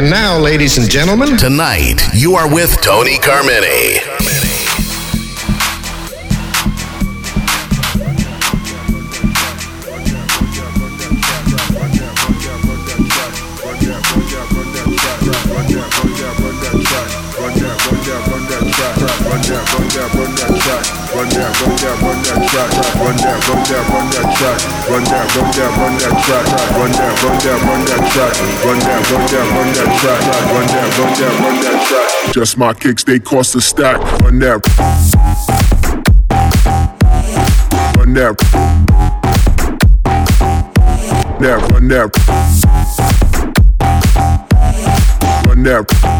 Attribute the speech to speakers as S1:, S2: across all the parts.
S1: And now, ladies and gentlemen, tonight you are with Tony Carmine.
S2: Run that, run that, track. run that run that, run that track, run that, run that, run that track, run that, run that, run that track, run that, run that, run that track. Run that, run that, run that track. Run that, run that, run that track. Just my kicks, they cost a stack. Run that, run that, Run that, run that, run that.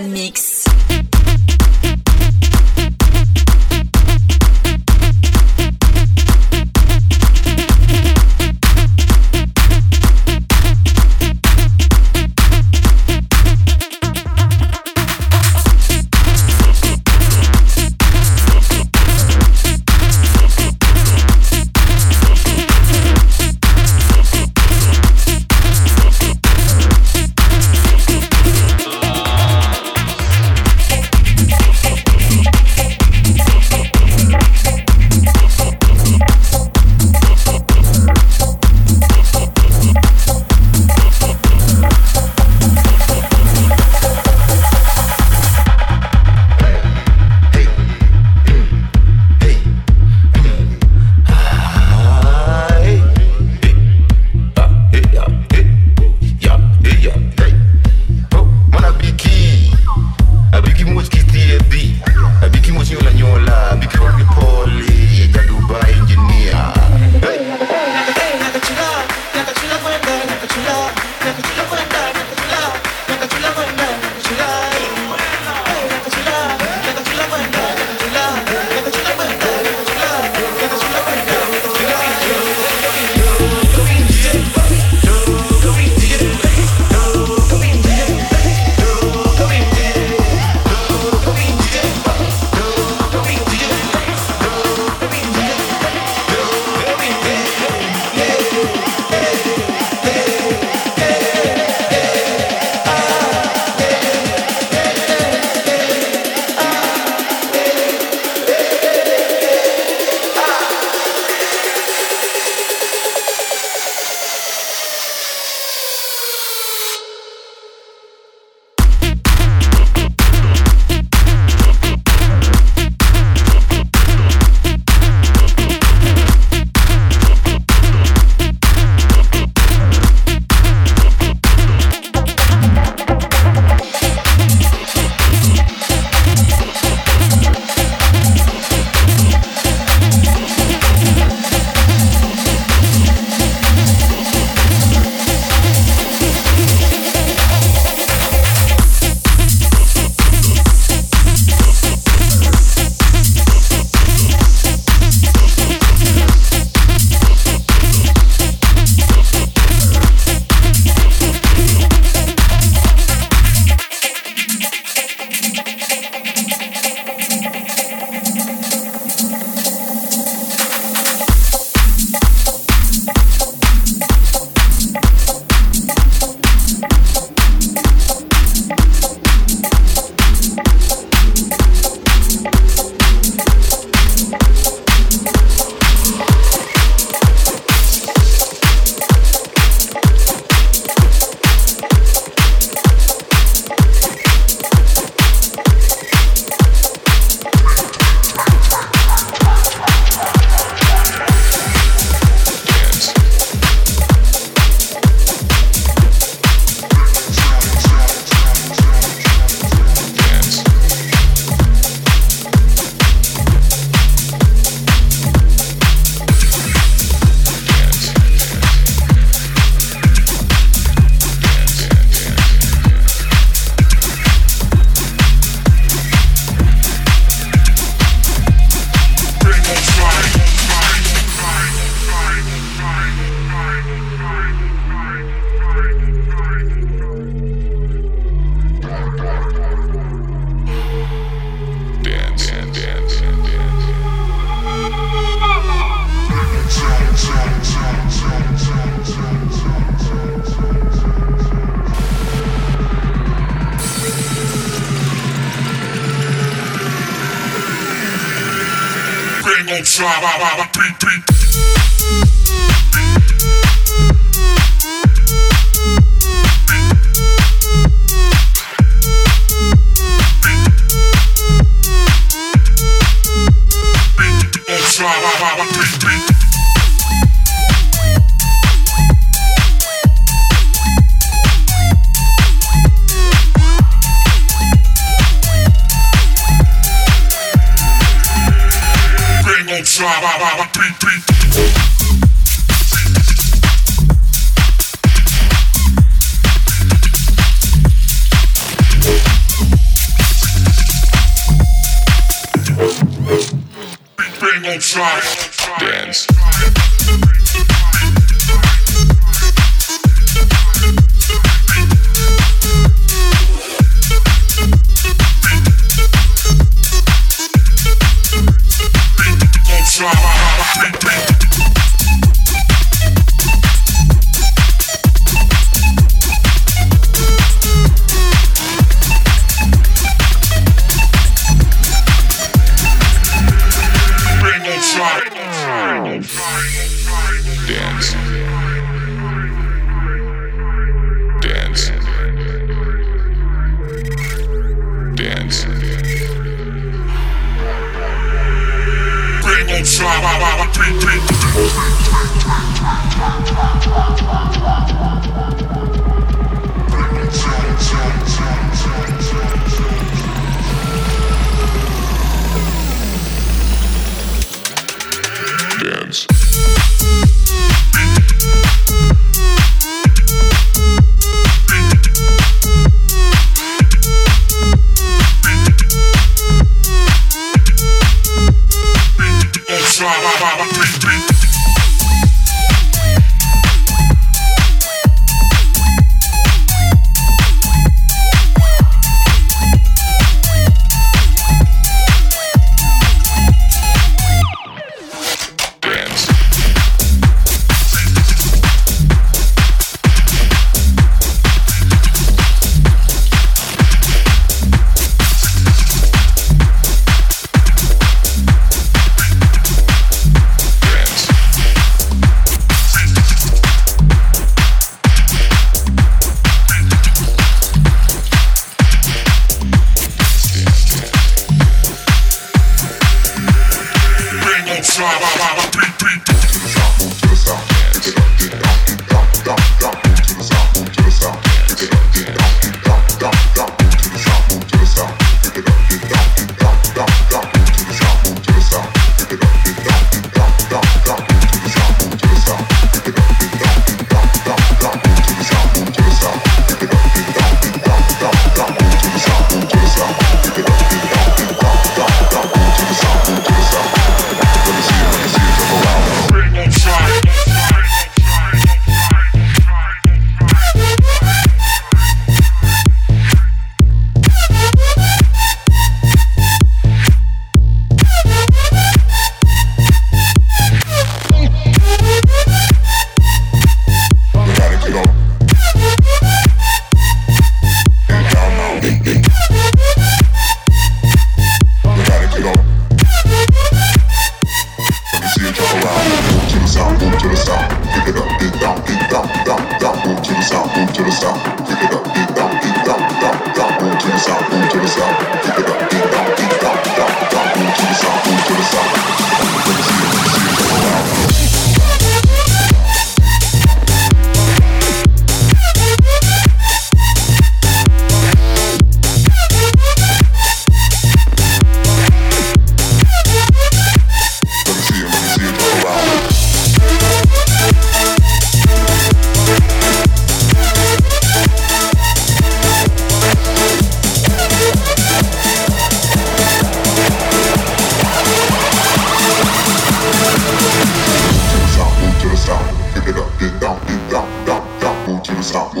S3: Mix.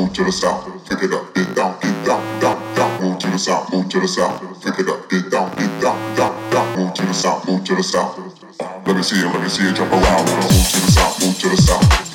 S4: move to the south, pick it up, get down, get down, down, down, move to the south, move to the south, pick it up, get down, get down, down, down, move to the south, move to the south. Let me see it, let me see it jump around. Move to the south, move to the south.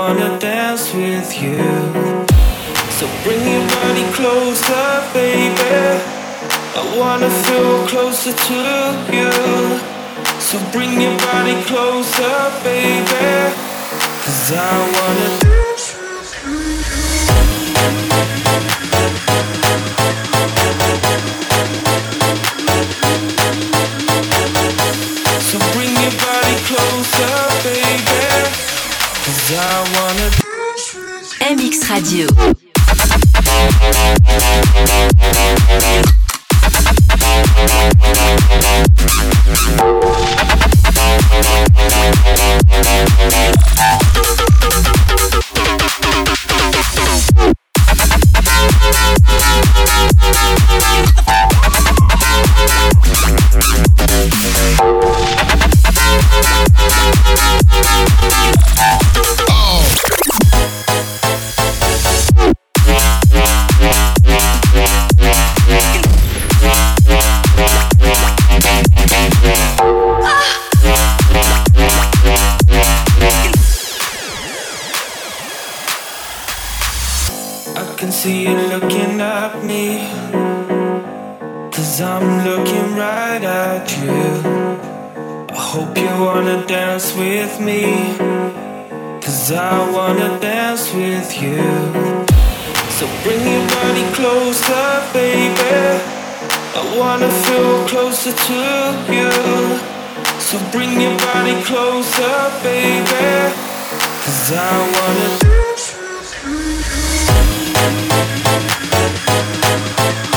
S5: Wanna dance with you. So bring your body closer, baby. I wanna feel closer to you. So bring your body closer, baby. Cause I wanna
S3: Radio.
S5: So bring your body closer, baby. I wanna feel closer to you. So bring your body closer, baby. Cause I wanna dance So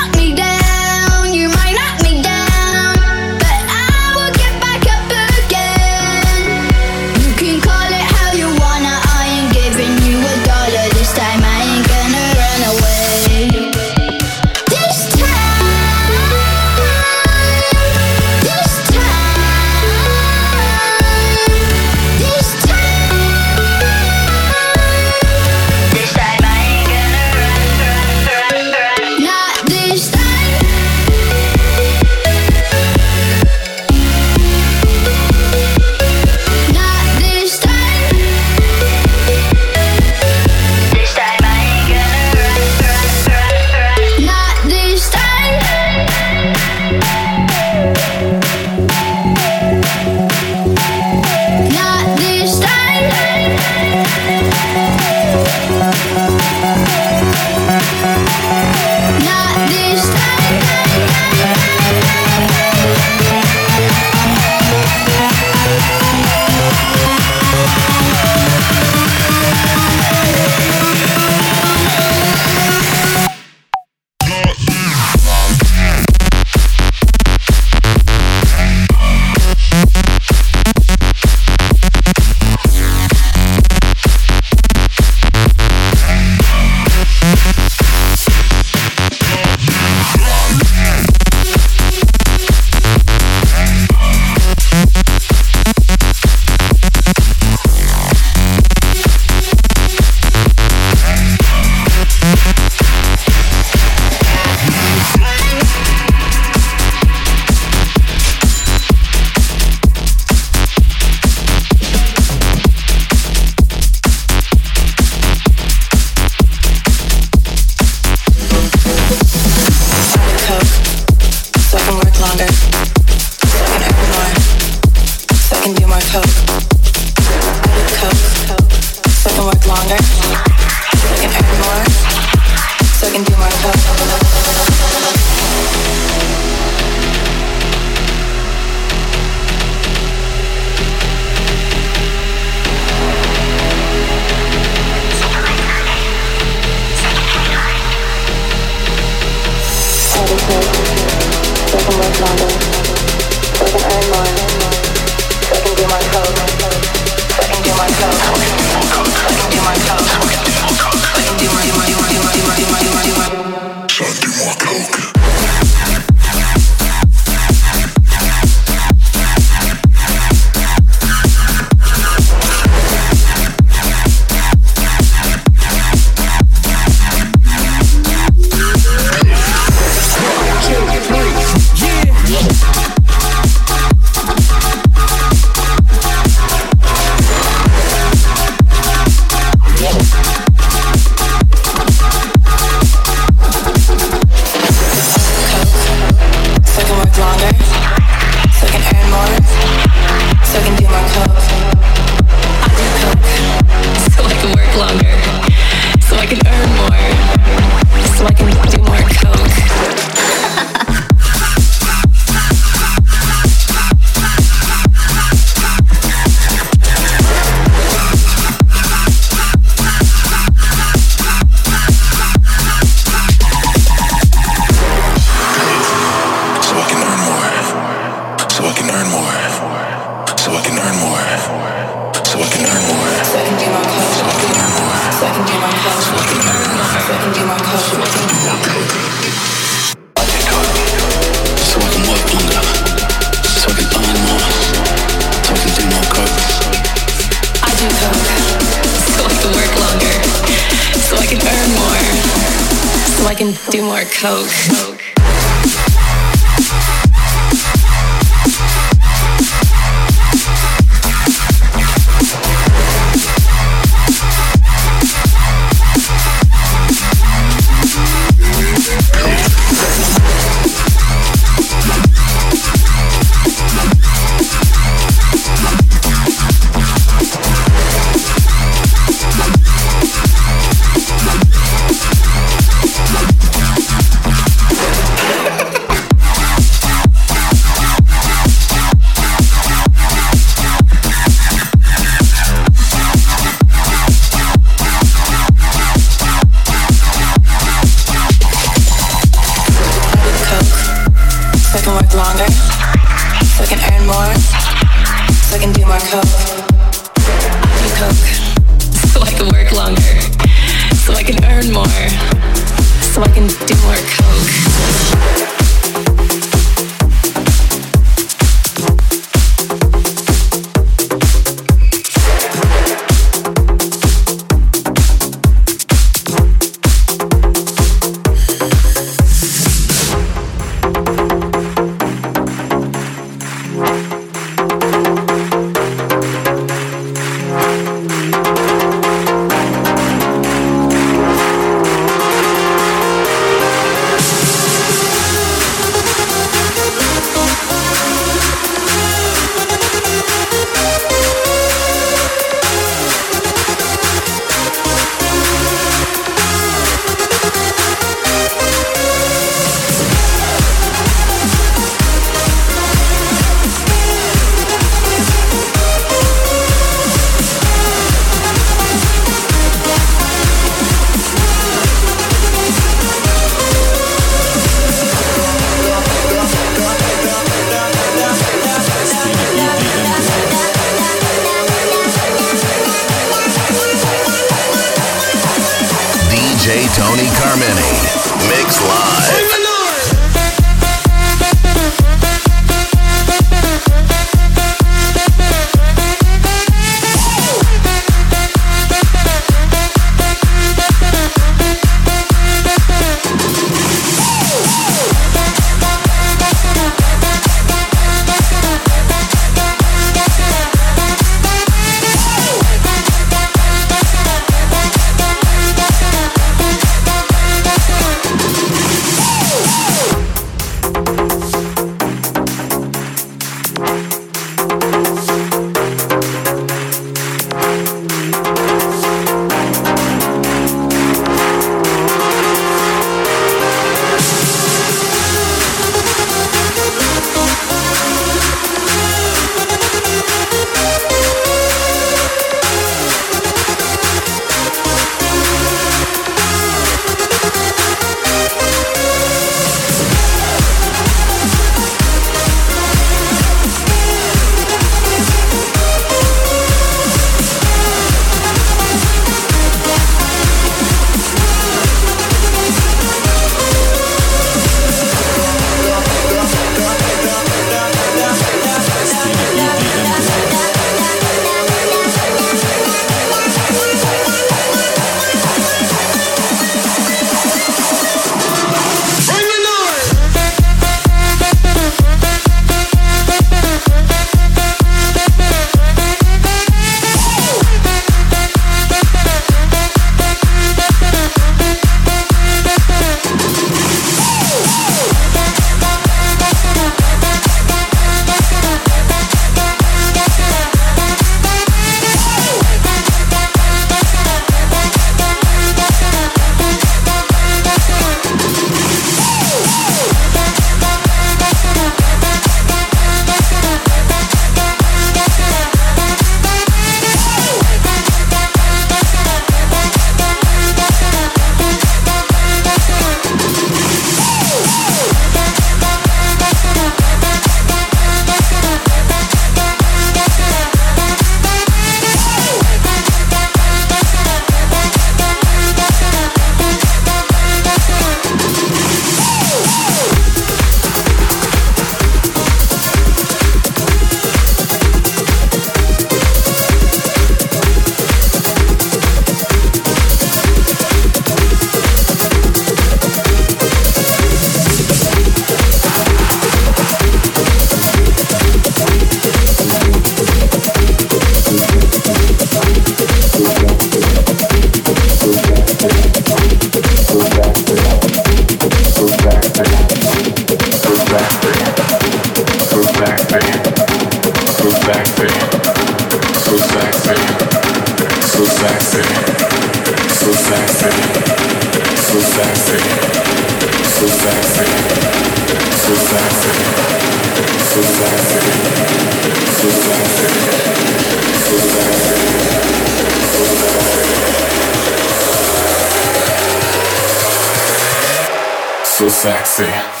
S6: so sexy.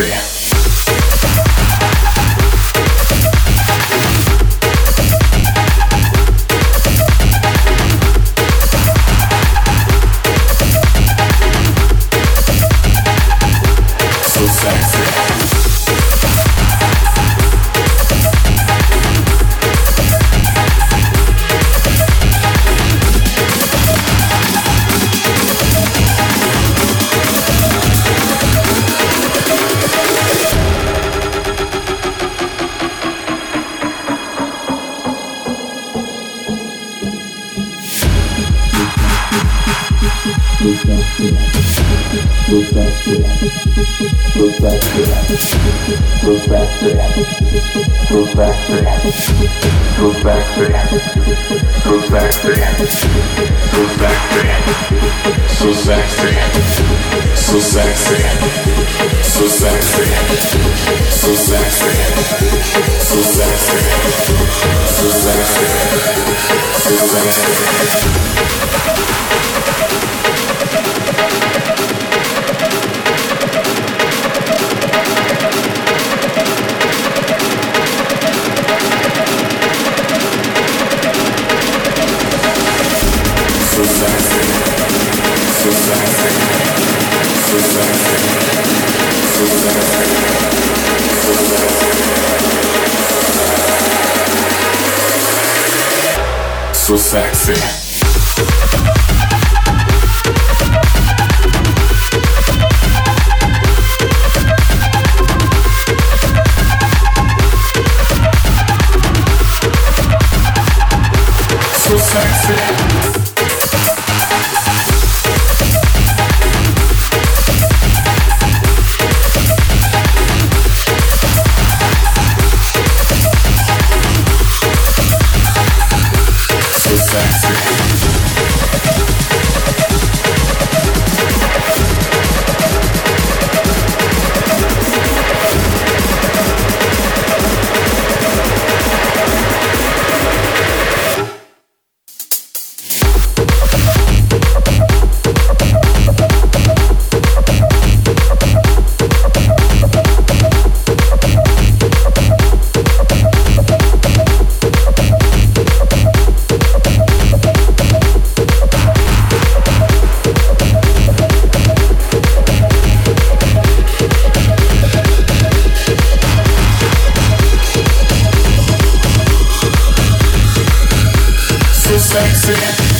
S6: sexy. So sexy, so sexy, so sexy, so sexy, so sexy, so sexy, so sexy, so sexy. sexy.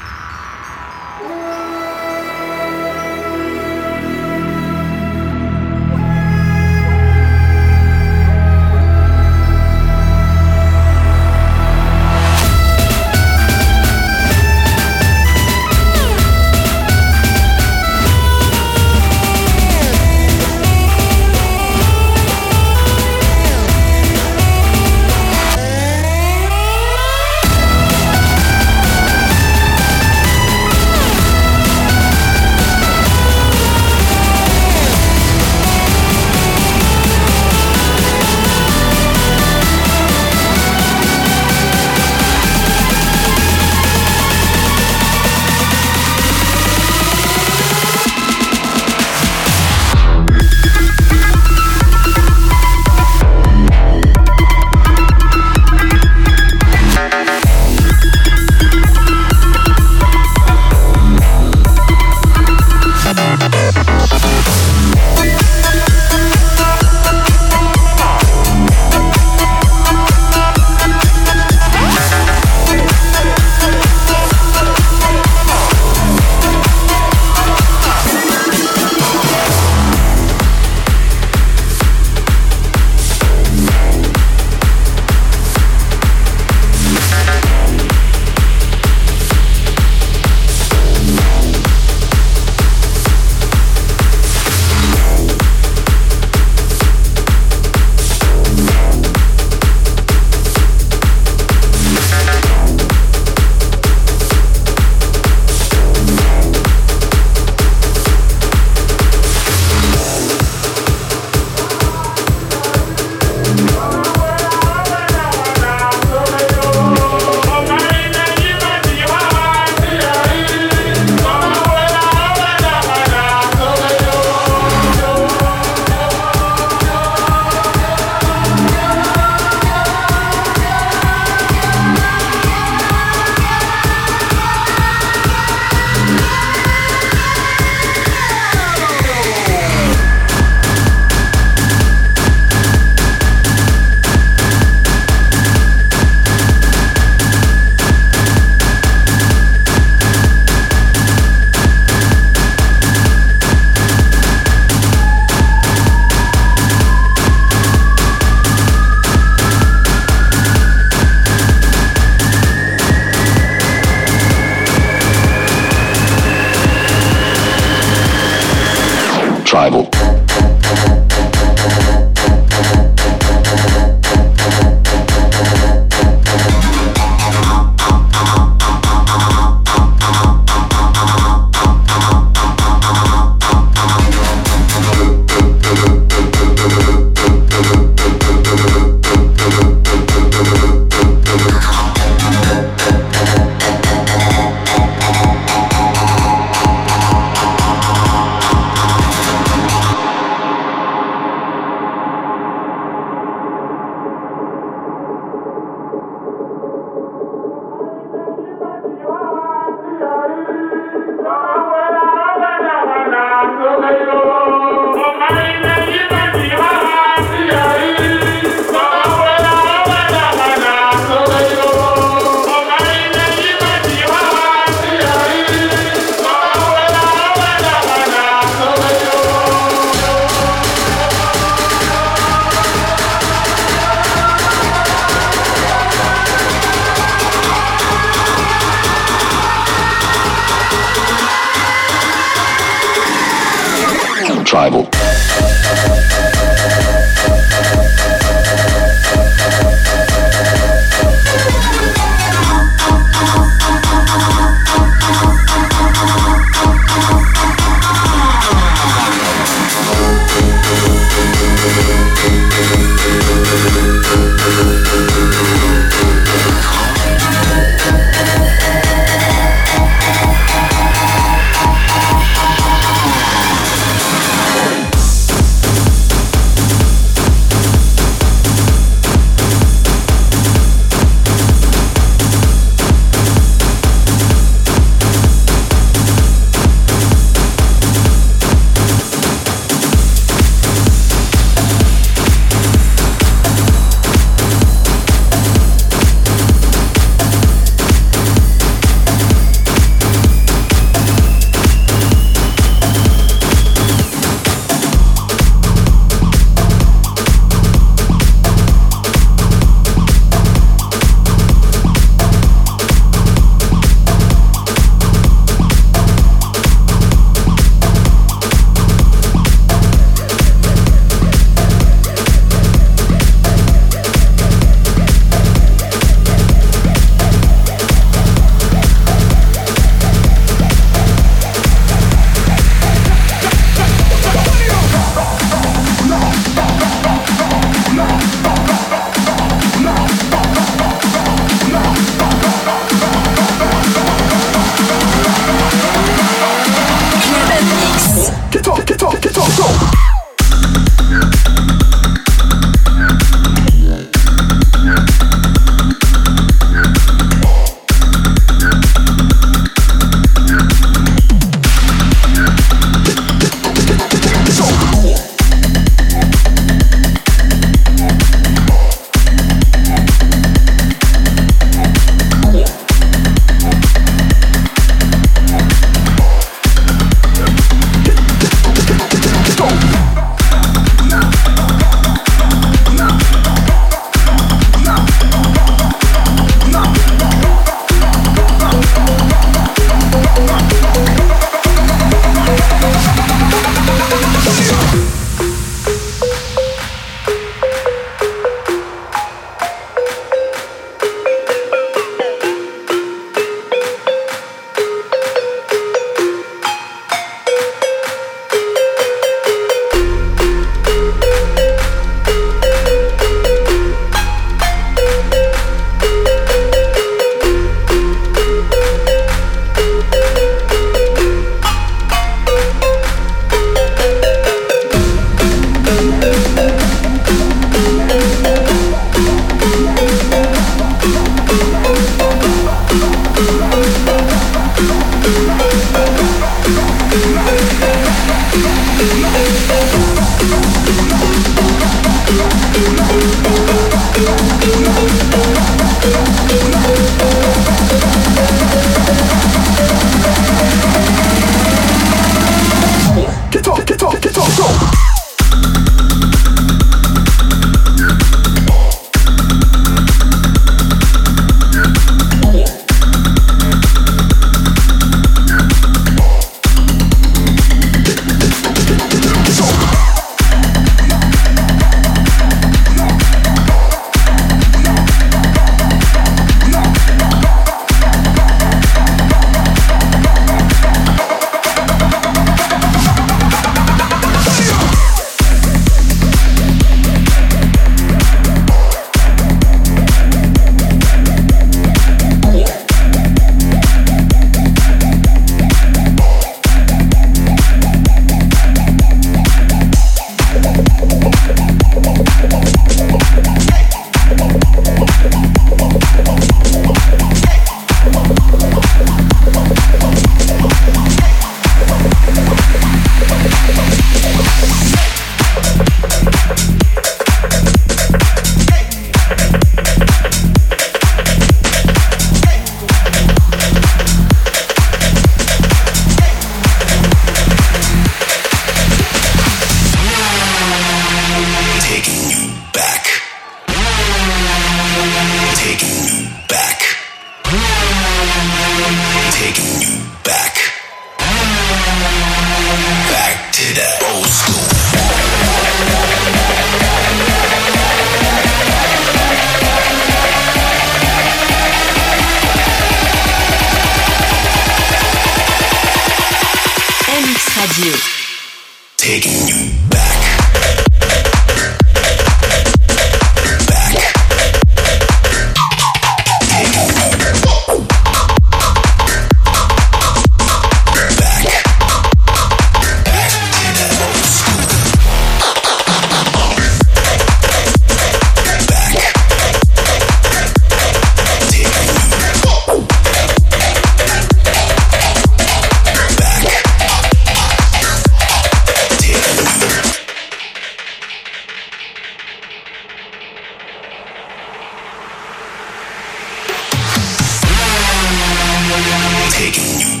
S3: taking you.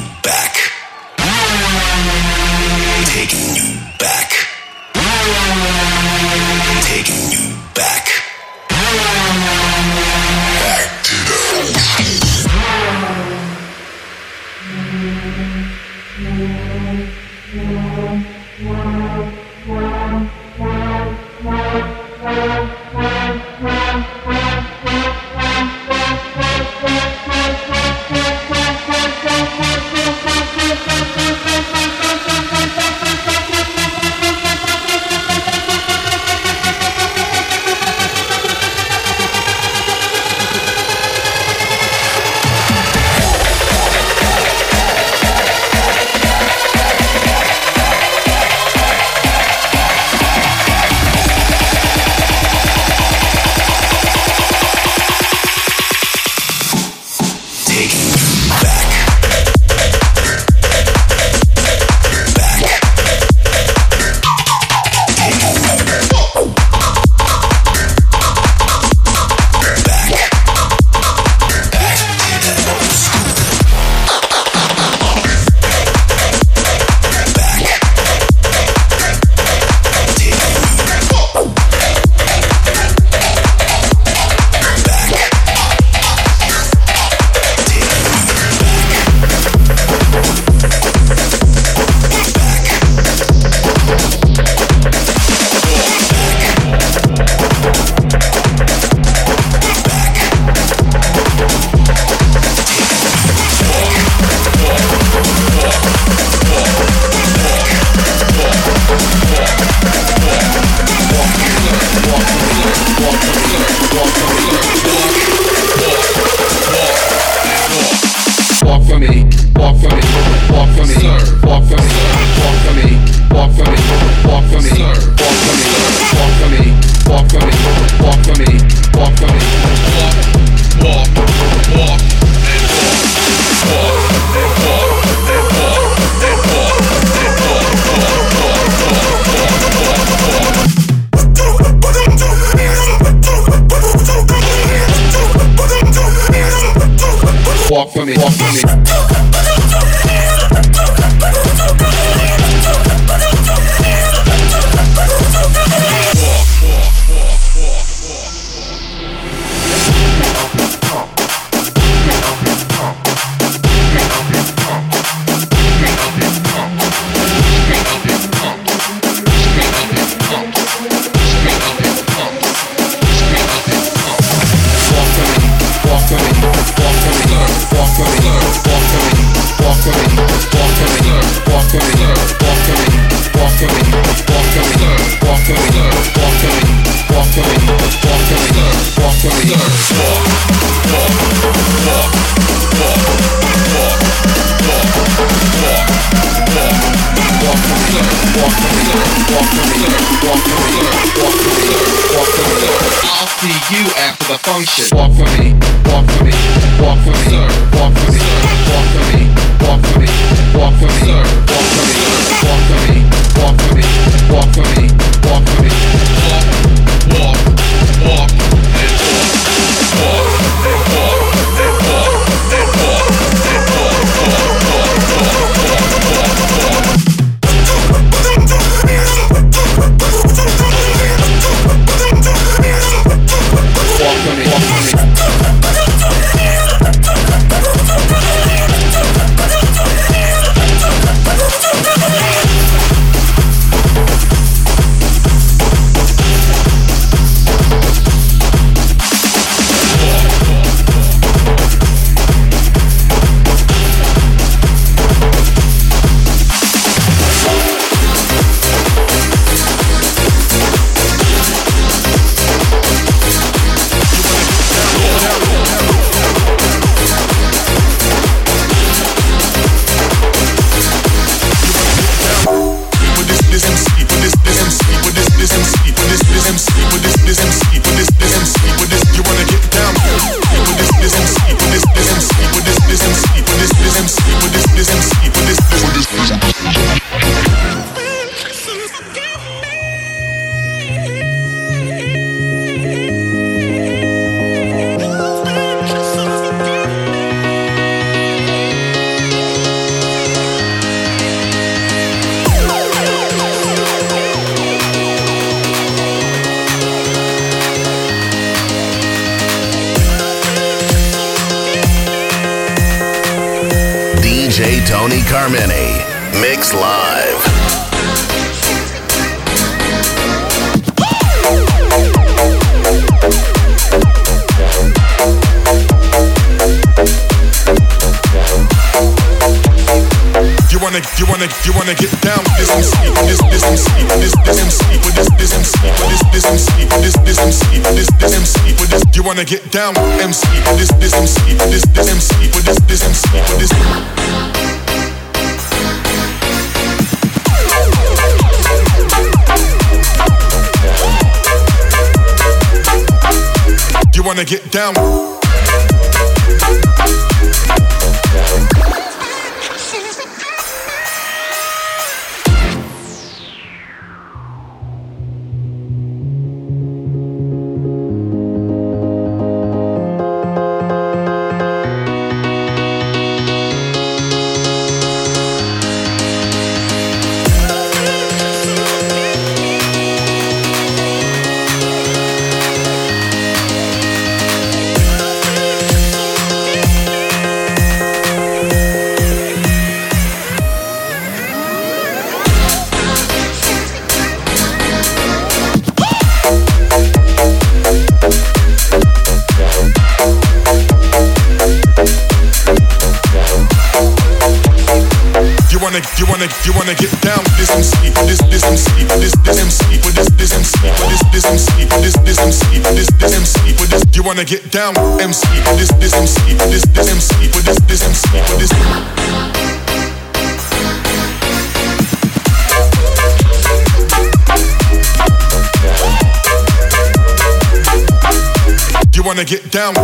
S7: Wanna, you wanna, you wanna get down with this MC, this, this MC, this, this MC, with this, this MC, this, this MC, this, this MC, this, this MC, with this. You wanna get down with MC, this, this MC, this, this MC, with this, this MC, with this. You wanna get down? You wanna get down with MC, this this MC, this this MC, with this this MC, with this. You wanna get down?